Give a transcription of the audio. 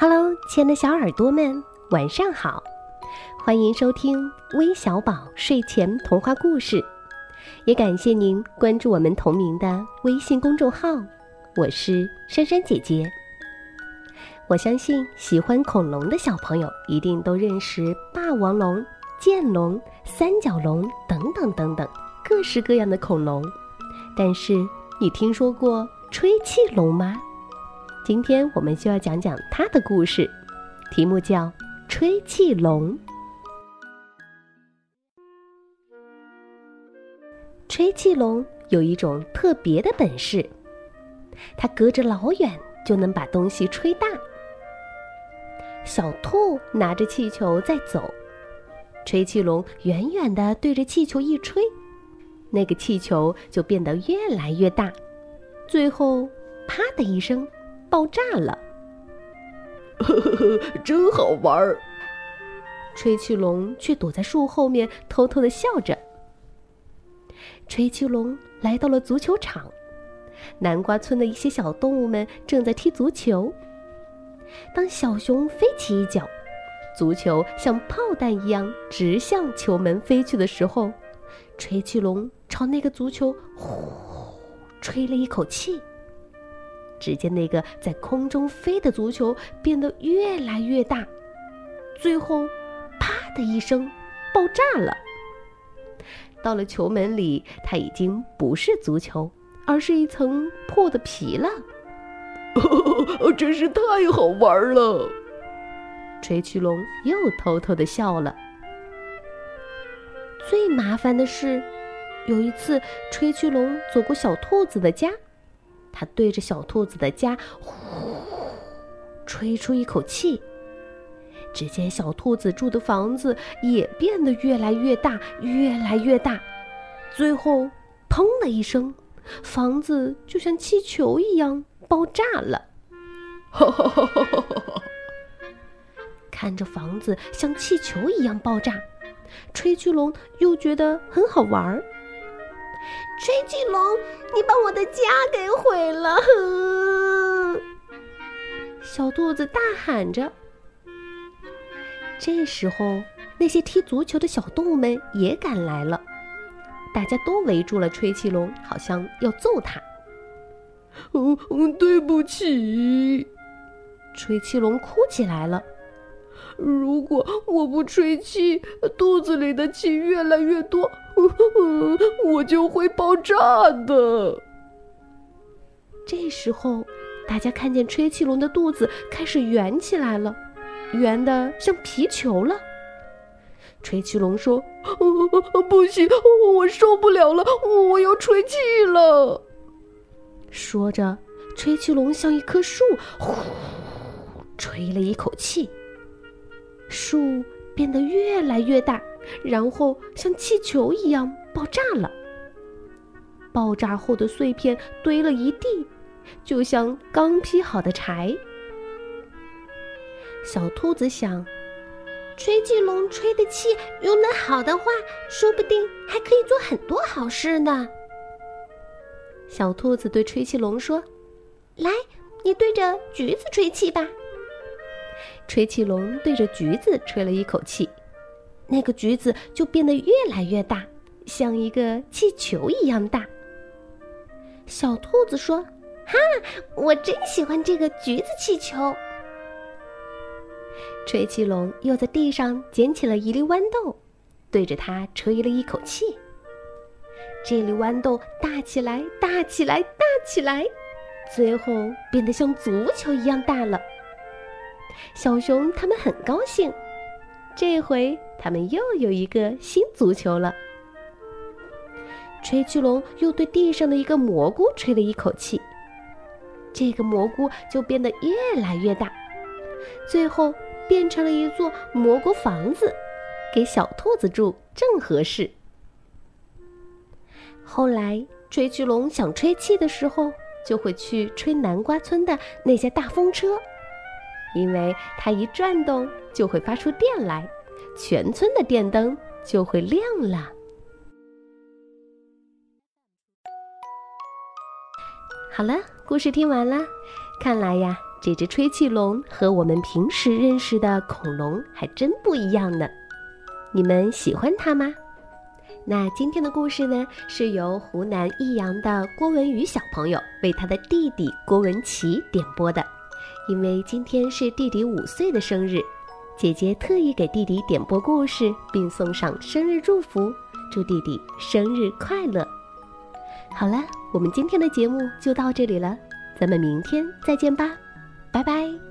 Hello，亲爱的小耳朵们，晚上好！欢迎收听微小宝睡前童话故事，也感谢您关注我们同名的微信公众号。我是珊珊姐姐。我相信喜欢恐龙的小朋友一定都认识霸王龙、剑龙、三角龙等等等等各式各样的恐龙，但是你听说过吹气龙吗？今天我们就要讲讲它的故事，题目叫《吹气龙》。吹气龙有一种特别的本事，它隔着老远就能把东西吹大。小兔拿着气球在走，吹气龙远远的对着气球一吹，那个气球就变得越来越大，最后啪的一声。爆炸了！呵呵呵，真好玩儿。吹气龙却躲在树后面，偷偷的笑着。吹气龙来到了足球场，南瓜村的一些小动物们正在踢足球。当小熊飞起一脚，足球像炮弹一样直向球门飞去的时候，吹气龙朝那个足球呼吹了一口气。只见那个在空中飞的足球变得越来越大，最后，啪的一声，爆炸了。到了球门里，它已经不是足球，而是一层破的皮了。真是太好玩了！吹气龙又偷偷的笑了。最麻烦的是，有一次，吹气龙走过小兔子的家。他对着小兔子的家呼吹出一口气，只见小兔子住的房子也变得越来越大，越来越大，最后砰的一声，房子就像气球一样爆炸了。看着房子像气球一样爆炸，吹气龙又觉得很好玩儿。吹气龙，你把我的家给毁了！小兔子大喊着。这时候，那些踢足球的小动物们也赶来了，大家都围住了吹气龙，好像要揍他。嗯嗯，对不起，吹气龙哭起来了。如果我不吹气，肚子里的气越来越多，我就会爆炸的。这时候，大家看见吹气龙的肚子开始圆起来了，圆的像皮球了。吹气龙说：“ 不行，我受不了了，我要吹气了。”说着，吹气龙像一棵树，呼，吹了一口气。树变得越来越大，然后像气球一样爆炸了。爆炸后的碎片堆了一地，就像刚劈好的柴。小兔子想：吹气龙吹的气用的好的话，说不定还可以做很多好事呢。小兔子对吹气龙说：“来，你对着橘子吹气吧。”吹气龙对着橘子吹了一口气，那个橘子就变得越来越大，像一个气球一样大。小兔子说：“哈，我真喜欢这个橘子气球。”吹气龙又在地上捡起了一粒豌豆，对着它吹了一口气。这粒豌豆大起来，大起来，大起来，最后变得像足球一样大了。小熊他们很高兴，这回他们又有一个新足球了。吹气龙又对地上的一个蘑菇吹了一口气，这个蘑菇就变得越来越大，最后变成了一座蘑菇房子，给小兔子住正合适。后来，吹气龙想吹气的时候，就会去吹南瓜村的那些大风车。因为它一转动就会发出电来，全村的电灯就会亮了。好了，故事听完了，看来呀，这只吹气龙和我们平时认识的恐龙还真不一样呢。你们喜欢它吗？那今天的故事呢，是由湖南益阳的郭文宇小朋友为他的弟弟郭文琪点播的。因为今天是弟弟五岁的生日，姐姐特意给弟弟点播故事，并送上生日祝福，祝弟弟生日快乐。好了，我们今天的节目就到这里了，咱们明天再见吧，拜拜。